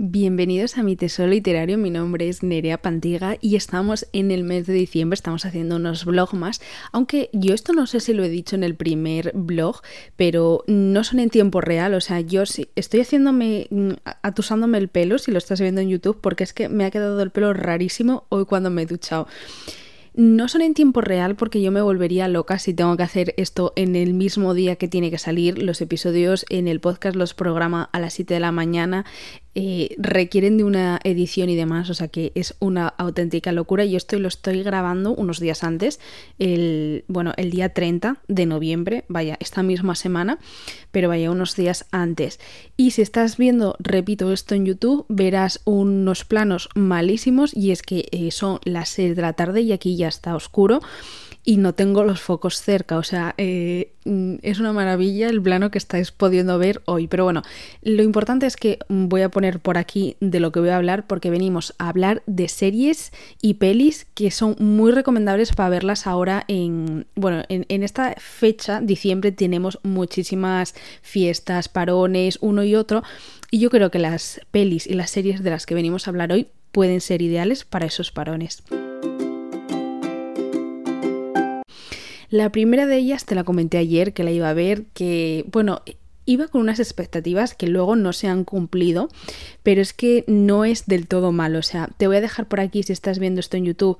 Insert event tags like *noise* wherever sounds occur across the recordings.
Bienvenidos a mi tesoro literario, mi nombre es Nerea Pantiga y estamos en el mes de diciembre, estamos haciendo unos vlogs más, aunque yo esto no sé si lo he dicho en el primer blog, pero no son en tiempo real, o sea, yo sí, estoy haciéndome, mm, atusándome el pelo, si lo estás viendo en YouTube, porque es que me ha quedado el pelo rarísimo hoy cuando me he duchado. No son en tiempo real porque yo me volvería loca si tengo que hacer esto en el mismo día que tiene que salir. Los episodios en el podcast los programa a las 7 de la mañana. Eh, requieren de una edición y demás, o sea que es una auténtica locura. Yo estoy lo estoy grabando unos días antes, el, bueno, el día 30 de noviembre, vaya, esta misma semana, pero vaya unos días antes. Y si estás viendo, repito esto en YouTube, verás unos planos malísimos y es que eh, son las 6 de la tarde y aquí ya está oscuro y no tengo los focos cerca. O sea, eh, mm, es una maravilla el plano que estáis pudiendo ver hoy. Pero bueno, lo importante es que voy a poner por aquí de lo que voy a hablar porque venimos a hablar de series y pelis que son muy recomendables para verlas ahora en, bueno, en, en esta fecha, diciembre, tenemos muchísimas fiestas, parones, uno y otro. Y yo creo que las pelis y las series de las que venimos a hablar hoy pueden ser ideales para esos parones. La primera de ellas te la comenté ayer, que la iba a ver, que, bueno, iba con unas expectativas que luego no se han cumplido, pero es que no es del todo malo. O sea, te voy a dejar por aquí si estás viendo esto en YouTube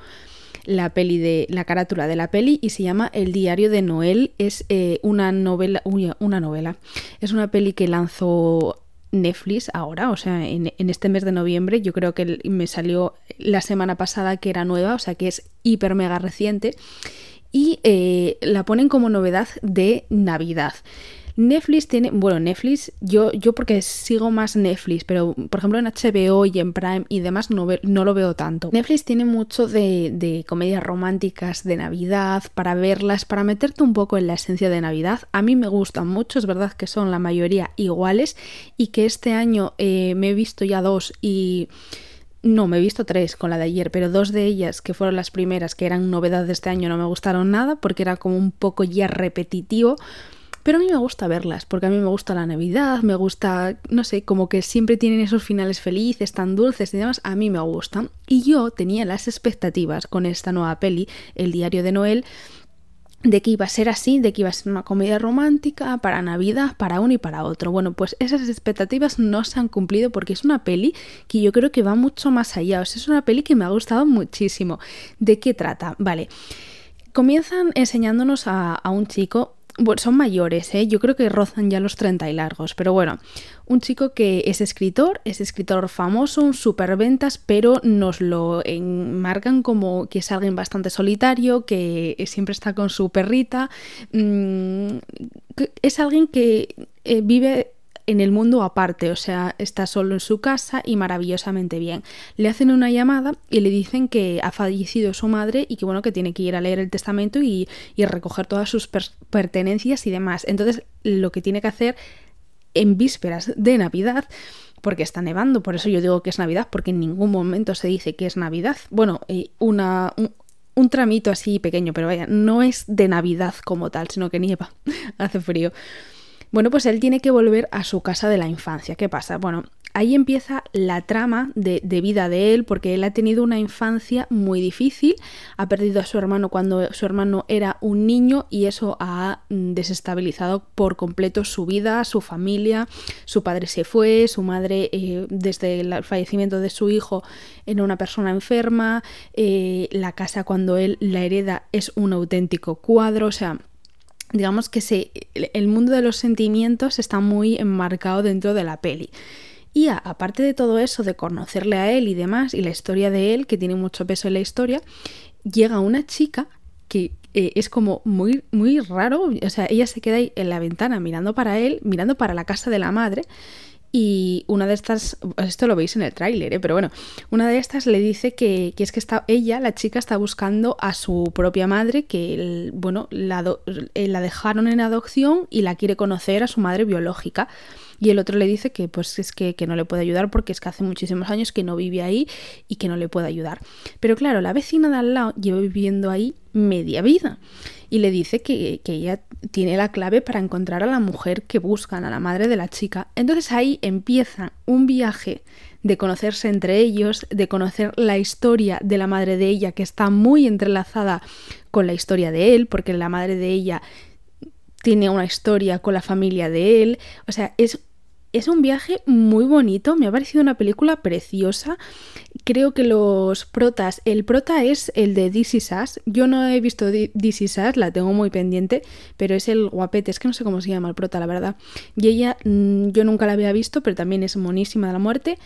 la peli de la carátula de la peli y se llama El diario de Noel. Es eh, una novela, una novela. Es una peli que lanzó Netflix ahora, o sea, en, en, este mes de noviembre. Yo creo que me salió la semana pasada que era nueva, o sea que es hiper mega reciente y eh, la ponen como novedad de Navidad. Netflix tiene, bueno, Netflix, yo, yo porque sigo más Netflix, pero por ejemplo en HBO y en Prime y demás no, no lo veo tanto. Netflix tiene mucho de, de, comedias románticas de Navidad, para verlas, para meterte un poco en la esencia de Navidad. A mí me gustan mucho, es verdad que son la mayoría iguales y que este año eh, me he visto ya dos y no, me he visto tres con la de ayer, pero dos de ellas, que fueron las primeras, que eran novedad de este año, no me gustaron nada porque era como un poco ya repetitivo. Pero a mí me gusta verlas, porque a mí me gusta la Navidad, me gusta, no sé, como que siempre tienen esos finales felices, tan dulces y demás, a mí me gustan. Y yo tenía las expectativas con esta nueva peli, El Diario de Noel, de que iba a ser así, de que iba a ser una comedia romántica para Navidad, para uno y para otro. Bueno, pues esas expectativas no se han cumplido porque es una peli que yo creo que va mucho más allá. O sea, es una peli que me ha gustado muchísimo. ¿De qué trata? Vale. Comienzan enseñándonos a, a un chico bueno, son mayores, ¿eh? yo creo que rozan ya los 30 y largos, pero bueno, un chico que es escritor, es escritor famoso, un superventas, pero nos lo enmarcan como que es alguien bastante solitario, que siempre está con su perrita, mm, es alguien que eh, vive en el mundo aparte, o sea, está solo en su casa y maravillosamente bien. Le hacen una llamada y le dicen que ha fallecido su madre y que bueno, que tiene que ir a leer el testamento y, y recoger todas sus pertenencias y demás. Entonces, lo que tiene que hacer en vísperas de Navidad porque está nevando, por eso yo digo que es Navidad, porque en ningún momento se dice que es Navidad. Bueno, eh, una, un, un tramito así pequeño, pero vaya, no es de Navidad como tal, sino que nieva, *laughs* hace frío. Bueno, pues él tiene que volver a su casa de la infancia. ¿Qué pasa? Bueno, ahí empieza la trama de, vida de él, porque él ha tenido una infancia muy difícil, ha perdido a su hermano cuando su hermano era un niño y eso ha mm, desestabilizado por completo su vida, su familia, su padre se fue, su madre eh, desde el fallecimiento de su hijo era una persona enferma, eh, la casa cuando él la hereda es un auténtico cuadro, o sea, digamos que el mundo de los sentimientos está muy enmarcado dentro de la peli. Y aparte de todo eso, de conocerle a él y demás, y la historia de él, que tiene mucho peso en la historia, llega una chica que eh, es como muy, muy raro. O sea, ella se queda ahí en la ventana mirando para él, mirando para la casa de la madre, y una de estas, esto lo veis en el tráiler, ¿eh? pero bueno, una de estas le dice que, es que está, ella, la chica, está buscando a su propia madre, que bueno, la, eh, la dejaron en adopción y la quiere conocer a su madre biológica. Y el otro le dice que pues es que, que no le puede ayudar porque es que hace muchísimos años que no vive ahí y que no le puede ayudar. Pero claro, la vecina de al lado lleva viviendo ahí media vida y le dice que, que, ella tiene la clave para encontrar a la mujer que buscan, a la madre de la chica. Entonces ahí empieza un viaje de conocerse entre ellos, de conocer la historia de la madre de ella, que está muy entrelazada con la historia de él, porque la madre de ella tiene una historia con la familia de él. O sea, es es un viaje muy bonito, me ha parecido una película preciosa. Creo que los protas, el prota es el de This Is Yo no he visto This Is la tengo muy pendiente, pero es el guapete, es que no sé cómo se llama el prota, la verdad. Y ella, mm, yo nunca la había visto, pero también es monísima de la muerte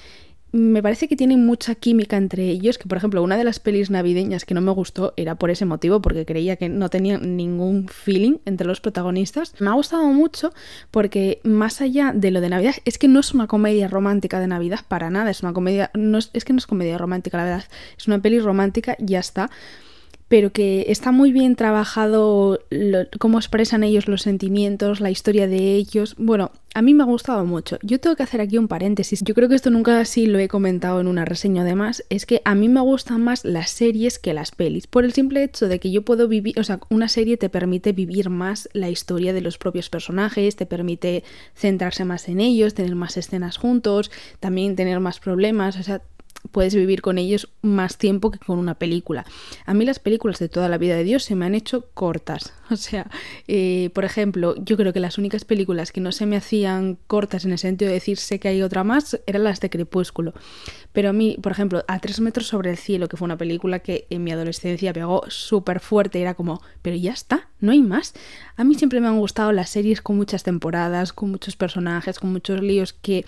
me parece que tienen mucha química entre ellos, que por ejemplo una de las pelis navideñas que no me gustó era por ese motivo, porque creía que no tenían ningún feeling entre los protagonistas. Me ha gustado mucho porque más allá de lo de Navidad, es que no es una comedia romántica de Navidad para nada, es una comedia, no es, es que no es comedia romántica, la verdad, es una peli romántica, ya está pero que está muy bien trabajado cómo expresan ellos los sentimientos, la historia de ellos. Bueno, a mí me ha gustado mucho. Yo tengo que hacer aquí un paréntesis. Yo creo que esto nunca así lo he comentado en una reseña además, es que a mí me gustan más las series que las pelis, por el simple hecho de que yo puedo vivir, o sea, una serie te permite vivir más la historia de los propios personajes, te permite centrarse más en ellos, tener más escenas juntos, también tener más problemas, o sea, puedes vivir con ellos más tiempo que con una película. A mí las películas de toda la vida de Dios se me han hecho cortas. *laughs* O sea, eh, por ejemplo, yo creo que las únicas películas que no se me hacían cortas en el sentido de decir sé que hay otra más eran las de Crepúsculo. Pero a mí, por ejemplo, A tres metros sobre el cielo, que fue una película que en mi adolescencia pegó súper fuerte, era como, pero ya está, no hay más. A mí siempre me han gustado las series con muchas temporadas, con muchos personajes, con muchos líos que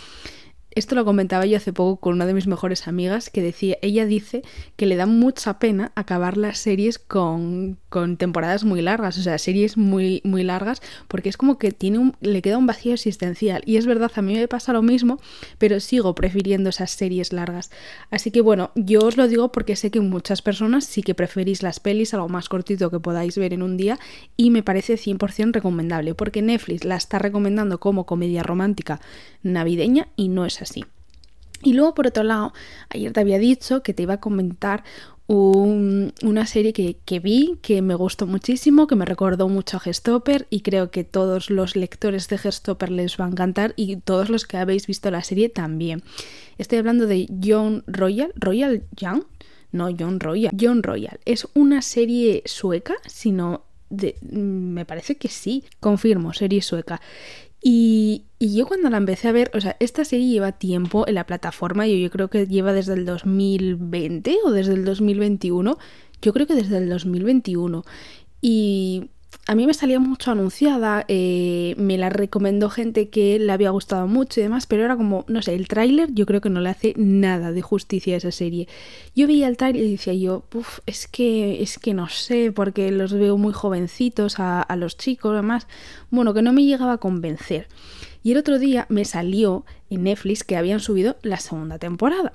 esto lo comentaba yo hace poco con una de mis mejores amigas que decía, ella dice que le da mucha pena acabar las series con, con temporadas muy largas, o sea, series muy, muy largas, porque es como que tiene un, le queda un vacío existencial. Y es verdad, a mí me pasa lo mismo, pero sigo prefiriendo esas series largas. Así que bueno, yo os lo digo porque sé que muchas personas sí que preferís las pelis, algo más cortito que podáis ver en un día, y me parece 100% recomendable, porque Netflix la está recomendando como comedia romántica navideña y no es. Y luego, por otro lado, ayer te había dicho que te iba a comentar una serie que, vi, que me gustó muchísimo, que me recordó mucho a Gestopper y creo que todos los lectores de Gestopper les va a encantar y todos los que habéis visto la serie también. Estoy hablando de John Royal, Royal Young, no John Royal, John Royal. Es una serie sueca, sino de, me parece que sí, confirmo, serie sueca. Y, yo cuando la empecé a ver, o sea, esta serie lleva tiempo en la plataforma, yo, yo creo que lleva desde el 2020 o desde el 2021, yo creo que desde el 2021. Y a mí me salía mucho anunciada, eh, me la recomendó gente que le había gustado mucho y demás, pero era como, no sé, el tráiler yo creo que no le hace nada de justicia a esa serie. Yo veía el tráiler y decía yo, Uf, es que, es que no sé, porque los veo muy jovencitos a, a los chicos, además, bueno, que no me llegaba a convencer. Y el otro día me salió Netflix que habían subido la segunda temporada.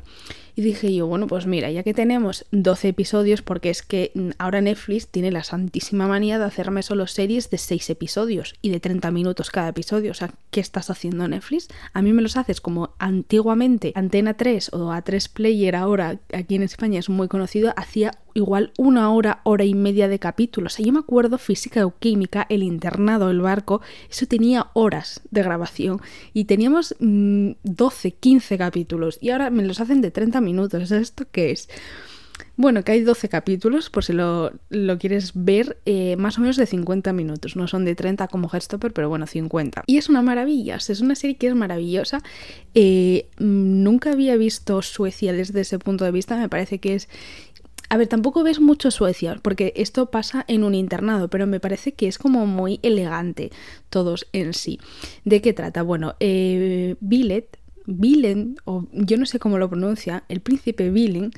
Y dije yo, bueno, pues mira, ya que tenemos 12 episodios, porque es que ahora Netflix tiene la santísima manía de hacerme solo series de 6 episodios y de 30 minutos cada episodio. O sea, ¿qué estás haciendo Netflix? A mí me los haces como antiguamente Antena 3 o A3 Player ahora aquí en España es muy conocido, hacía igual una hora, hora y media de capítulos. O sea, yo me acuerdo física o química, el internado, el barco, eso tenía horas de grabación y teníamos 12, mm, 15 capítulos y ahora me los hacen de 30 minutos. ¿Esto qué es? Bueno, que hay 12 capítulos, por si lo, quieres ver, eh, más o menos de 50 minutos. No son de 30 como Headstopper, pero bueno, 50. Y es una maravilla, es una serie que es maravillosa. Eh, nunca había visto Suecia desde ese punto de vista, me parece que es a ver, tampoco ves mucho Suecia, porque esto pasa en un internado, pero me parece que es como muy elegante todos en sí. ¿De qué trata? Bueno, eh, Billet o yo no sé cómo lo pronuncia, el príncipe Vilen,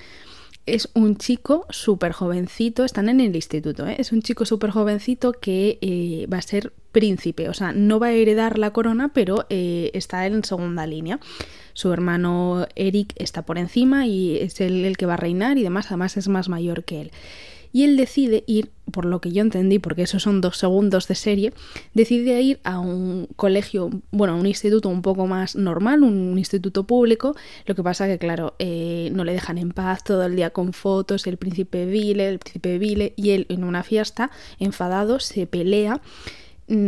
es un chico súper jovencito, están en el instituto, ¿eh? es un chico súper jovencito que eh, va a ser príncipe, o sea, no va a heredar la corona, pero eh, está en segunda línea. Su hermano Eric está por encima y es él el que va a reinar y demás, además es más mayor que él. Y él decide ir, por lo que yo entendí, porque esos son dos segundos de serie, decide ir a un colegio, bueno, a un instituto un poco más normal, un instituto público, lo que pasa que, claro, eh, no le dejan en paz todo el día con fotos, el príncipe Vile, el príncipe Vile, y él en una fiesta, enfadado, se pelea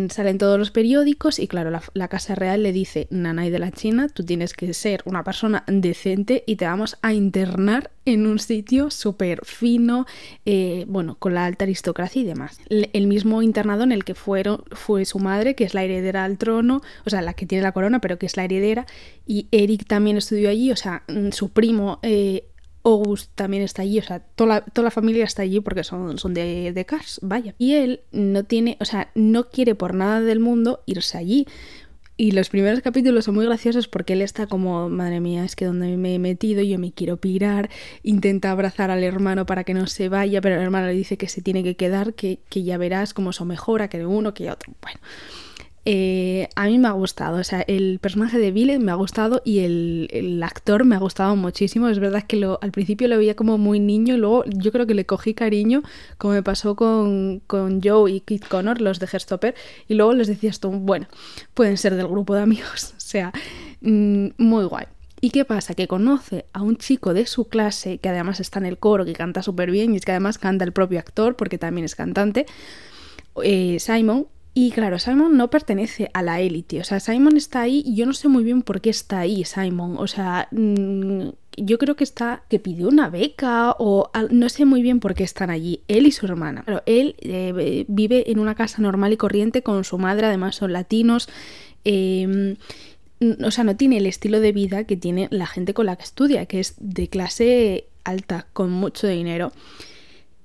salen todos los periódicos y claro, la, Casa Real le dice, Nanay de la China, tú tienes que ser una persona decente y te vamos a internar en un sitio súper fino, eh, bueno, con la alta aristocracia y demás. El mismo internado en el que fueron, fue su madre, que es la heredera al trono, o sea, la que tiene la corona, pero que es la heredera, y Eric también estudió allí, o sea, mm, su primo... Eh, August también está allí, o sea, toda la, toda la familia está allí porque son, son de, de Cars, vaya. Y él no tiene, o sea, no quiere por nada del mundo irse allí. Y los primeros capítulos son muy graciosos porque él está como, madre mía, es que donde me he metido yo me quiero pirar, intenta abrazar al hermano para que no se vaya, pero el hermano le dice que se tiene que quedar, que, que ya verás cómo eso mejora, que de uno, que otro. Bueno, eh, a mí me ha gustado, o sea, el personaje de Billy me ha gustado y el, actor me ha gustado muchísimo. Es verdad que al principio lo veía como muy niño y luego yo creo que le cogí cariño, como me pasó con, con Joe y Kit Connor, los de Herstopper, y luego les decías tú, bueno, pueden ser del grupo de amigos, *laughs* o sea, mm, muy guay. ¿Y qué pasa? Que conoce a un chico de su clase, que además está en el coro, que canta súper bien, y es que además canta el propio actor, porque también es cantante, eh, Simon, y claro, Simon no pertenece a la élite, o sea, Simon está ahí y yo no sé muy bien por qué está ahí Simon, o sea, mm, yo creo que está, que pidió una beca o no sé muy bien por qué están allí, él y su hermana. Claro, él eh, vive en una casa normal y corriente con su madre, además son latinos. Em, o sea, no tiene el estilo de vida que tiene la gente con la que estudia, que es de clase alta, con mucho dinero.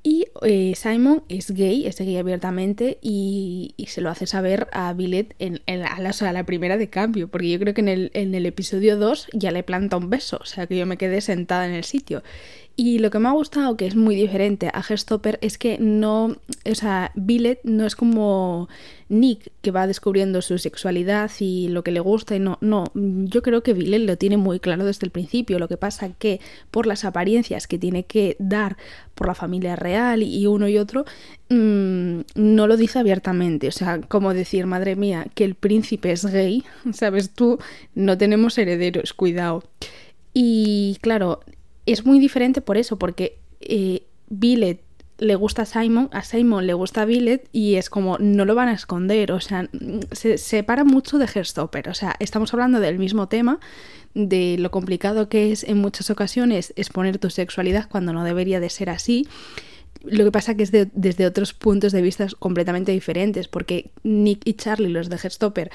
Y eh, Simon es gay, es gay abiertamente y, se lo hace saber a Billet en, la, la, primera de cambio, porque yo creo que en el, en el episodio 2 ya le planta un beso, o sea que yo me quedé sentada en el sitio. Y lo que me ha gustado, que es muy diferente a Herstopper, es que no, o sea, Billet no es como Nick, que va descubriendo su sexualidad y lo que le gusta y no, no, yo creo que Billet lo tiene muy claro desde el principio, lo que pasa que por las apariencias que tiene que dar por la familia real y uno y otro, mmm, no lo dice abiertamente, o sea, como decir, madre mía, que el príncipe es gay, *laughs* sabes tú, no tenemos herederos, cuidado. Y claro, es muy diferente por eso, porque eh, Billet le gusta a Simon, a Simon le gusta a Billet y es como no lo van a esconder, o sea, se separa mucho de Herstopper, o sea, estamos hablando del mismo tema, de lo complicado que es en muchas ocasiones exponer tu sexualidad cuando no debería de ser así. Lo que pasa que es desde otros puntos de vista completamente diferentes, porque Nick y Charlie, los de Herstopper,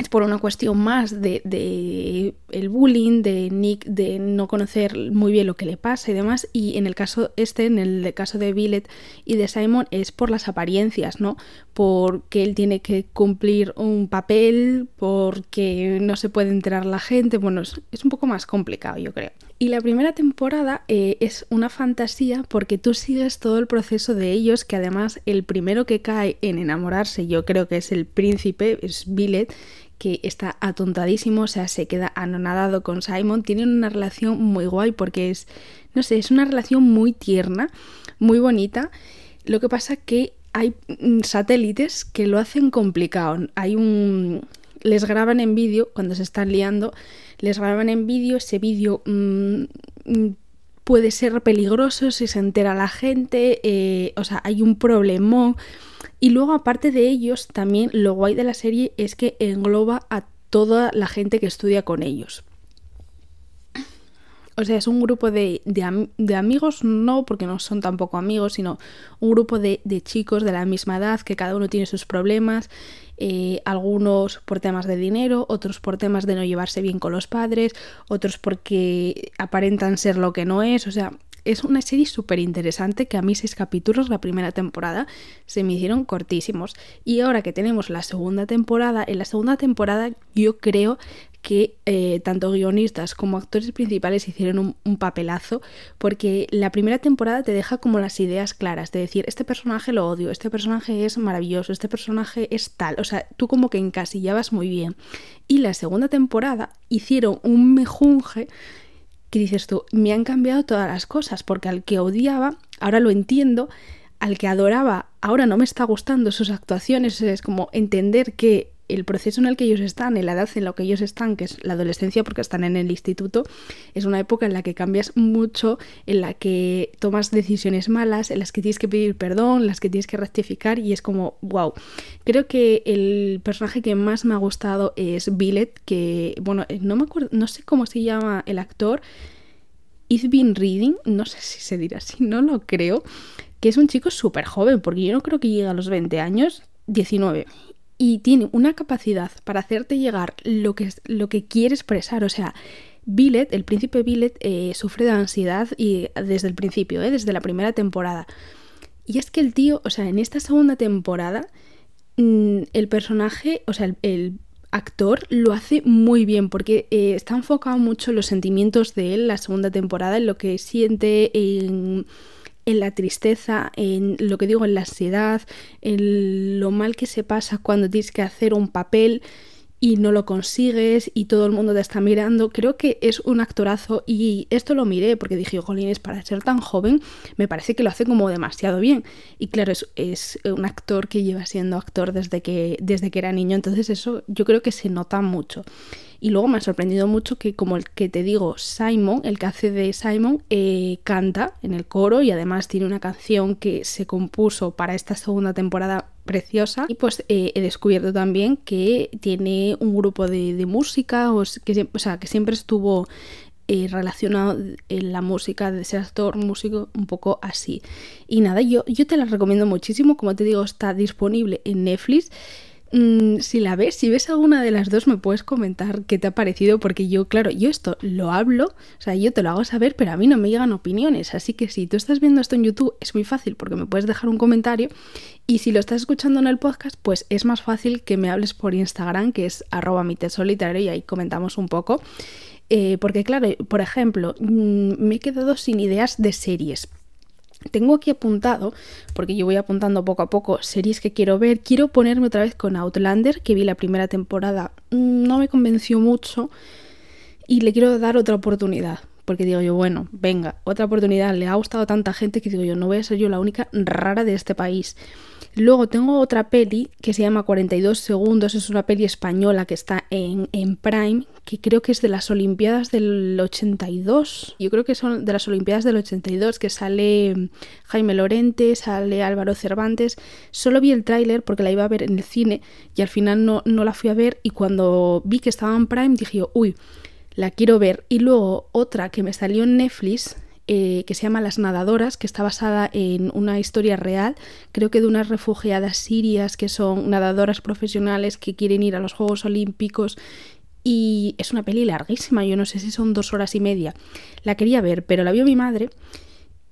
es por una cuestión más de, el bullying, de Nick, de no conocer muy bien lo que le pasa y demás. Y en el caso este, en el caso de Billet y de Simon, es por las apariencias, ¿no? Porque él tiene que cumplir un papel, porque no se puede enterar la gente. Bueno, es, un poco más complicado, yo creo. Y la primera temporada eh, es una fantasía porque tú sigues todo el proceso de ellos, que además el primero que cae en enamorarse, yo creo que es el príncipe, es Billet, que está atontadísimo, o sea, se queda anonadado con Simon. Tienen una relación muy guay porque es, no sé, es una relación muy tierna, muy bonita. Lo que pasa que hay mm, satélites que lo hacen complicado. Hay un... Les graban en vídeo cuando se están liando, les graban en vídeo, ese vídeo mm, puede ser peligroso si se entera la gente, eh, o sea, hay un problema y luego, aparte de ellos, también lo guay de la serie es que engloba a toda la gente que estudia con ellos. O sea, es un grupo de, amigos, no porque no son tampoco amigos, sino un grupo de, chicos de la misma edad que cada uno tiene sus problemas, eh, algunos por temas de dinero, otros por temas de no llevarse bien con los padres, otros porque aparentan ser lo que no es, o sea, es una serie súper interesante que a mí seis capítulos la primera temporada se me hicieron cortísimos. Y ahora que tenemos la segunda temporada, en la segunda temporada yo creo que eh, tanto guionistas como actores principales hicieron un, papelazo porque la primera temporada te deja como las ideas claras de decir este personaje lo odio, este personaje es maravilloso, este personaje es tal, o sea, tú como que encasillabas muy bien. Y la segunda temporada hicieron un mejunje que dices tú, me han cambiado todas las cosas, porque al que odiaba, ahora lo entiendo, al que adoraba, ahora no me está gustando sus actuaciones, es como entender que el proceso en el que ellos están, en la edad en la que ellos están, que es la adolescencia porque están en el instituto, es una época en la que cambias mucho, en la que tomas decisiones malas, en las que tienes que pedir perdón, en las que tienes que rectificar y es como, wow. Creo que el personaje que más me ha gustado es Billet, que, bueno, no me acuerdo, no sé cómo se llama el actor. It's been reading, no sé si se dirá así, no lo creo, que es un chico súper joven, porque yo no creo que llegue a los 20 años, 19 y tiene una capacidad para hacerte llegar lo que, lo que quiere expresar. O sea, Billet, el príncipe Billet, eh, sufre de ansiedad y desde el principio, eh, desde la primera temporada. Y es que el tío, o sea, en esta segunda temporada, mm, el personaje, o sea, el, actor lo hace muy bien porque eh, está enfocado mucho en los sentimientos de él, la segunda temporada, en lo que siente, en en la tristeza, en lo que digo, en la ansiedad, en lo mal que se pasa cuando tienes que hacer un papel y no lo consigues y todo el mundo te está mirando. Creo que es un actorazo y esto lo miré porque dije, jolines, para ser tan joven me parece que lo hace como demasiado bien. Y claro, es, es, un actor que lleva siendo actor desde que, desde que era niño, entonces eso yo creo que se nota mucho. Y luego me ha sorprendido mucho que, como el que te digo, Simon, el que hace de Simon, eh, canta en el coro y además tiene una canción que se compuso para esta segunda temporada preciosa. Y pues eh, he descubierto también que tiene un grupo de, música, o, que, o sea, que siempre estuvo eh, relacionado en la música de ser actor, músico, un poco así. Y nada, yo, yo te la recomiendo muchísimo, como te digo, está disponible en Netflix. Mm, si la ves, si ves alguna de las dos, me puedes comentar qué te ha parecido, porque yo, claro, yo esto lo hablo, o sea, yo te lo hago saber, pero a mí no me llegan opiniones. Así que si tú estás viendo esto en YouTube, es muy fácil porque me puedes dejar un comentario. Y si lo estás escuchando en el podcast, pues es más fácil que me hables por Instagram, que es arroba mi solitario, y ahí comentamos un poco. Eh, porque, claro, por ejemplo, mm, me he quedado sin ideas de series tengo aquí apuntado, porque yo voy apuntando poco a poco series que quiero ver. Quiero ponerme otra vez con Outlander, que vi la primera temporada, mm, no me convenció mucho y le quiero dar otra oportunidad. Porque digo yo, bueno, venga, otra oportunidad. Le ha gustado a tanta gente que digo yo, no voy a ser yo la única rara de este país. Luego tengo otra peli que se llama 42 segundos, es una peli española que está en, en Prime, que creo que es de las Olimpiadas del 82. Yo creo que son de las Olimpiadas del 82, que sale Jaime Lorente, sale Álvaro Cervantes. Solo vi el tráiler porque la iba a ver en el cine y al final no, no la fui a ver y cuando vi que estaba en Prime dije uy, la quiero ver. Y luego otra que me salió en Netflix eh, que se llama Las Nadadoras, que está basada en una historia real, creo que de unas refugiadas sirias que son nadadoras profesionales que quieren ir a los Juegos Olímpicos. Y es una peli larguísima, yo no sé si son dos horas y media. La quería ver, pero la vio mi madre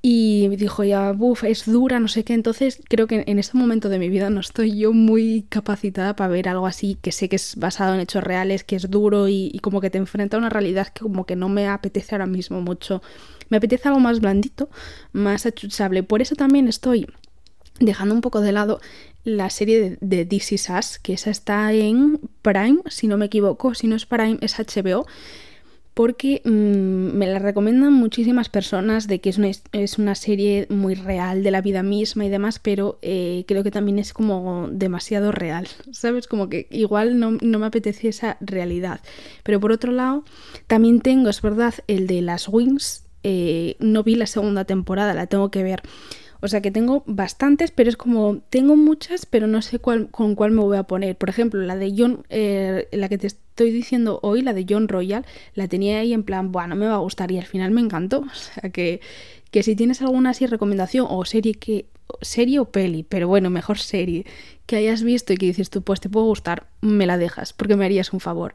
y dijo ya, buf, es dura, no sé qué. Entonces creo que en este momento de mi vida no estoy yo muy capacitada para ver algo así que sé que es basado en hechos reales, que es duro y, y como que te enfrenta a una realidad que como que no me apetece ahora mismo mucho me apetece algo más blandito, más achuchable. Por eso también estoy dejando un poco de lado la serie de, de This Is Us, que esa está en Prime, si no me equivoco, si no es Prime es HBO, porque mm, me la recomiendan muchísimas personas de que es una, es una, serie muy real de la vida misma y demás, pero eh, creo que también es como demasiado real, ¿sabes? Como que igual no, no, me apetece esa realidad. Pero por otro lado, también tengo, es verdad, el de las Wings, eh, no vi la segunda temporada, la tengo que ver. O sea que tengo bastantes, pero es como, tengo muchas, pero no sé cuál, con cuál me voy a poner. Por ejemplo, la de John, eh, la que te estoy diciendo hoy, la de John Royal, la tenía ahí en plan, bueno, me va a gustar y al final me encantó. *laughs* O sea que, que si tienes alguna así recomendación o serie que, serie o peli, pero bueno, mejor serie, que hayas visto y que dices tú, pues te puede gustar, me la dejas, porque me harías un favor.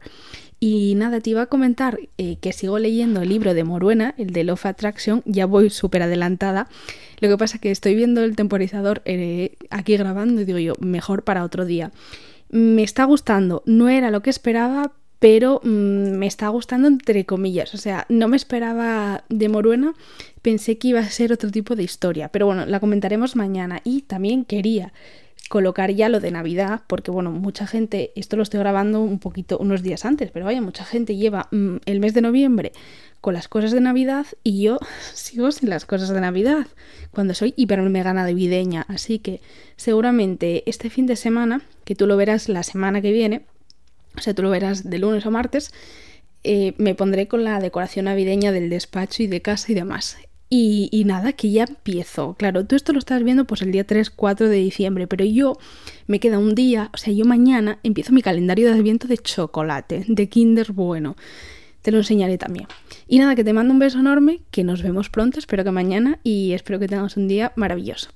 Y nada, te iba a comentar eh, que sigo leyendo el libro de Moruena, el de Love Attraction, ya voy súper adelantada. Lo que pasa es que estoy viendo el temporizador eh, aquí grabando y digo yo, mejor para otro día. Me está gustando, no era lo que esperaba, pero mm, me está gustando entre comillas. O sea, no me esperaba de Moruena, pensé que iba a ser otro tipo de historia, pero bueno, la comentaremos mañana. Y también quería colocar ya lo de Navidad, porque bueno, mucha gente, esto lo estoy grabando un poquito, unos días antes, pero vaya, mucha gente lleva mm, el mes de noviembre con las cosas de Navidad y yo *laughs* sigo sin las cosas de Navidad, cuando soy hiper mega navideña. Así que seguramente este fin de semana, que tú lo verás la semana que viene, o sea, tú lo verás de lunes o martes, eh, me pondré con la decoración navideña del despacho y de casa y demás. Y, y, nada, que ya empiezo. Claro, tú esto lo estás viendo pues el día 3, 4 de diciembre, pero yo me queda un día, o sea, yo mañana empiezo mi calendario de adviento de chocolate, de Kinder Bueno. Te lo enseñaré también. Y nada, que te mando un beso enorme, que nos vemos pronto, espero que mañana y espero que tengas un día maravilloso.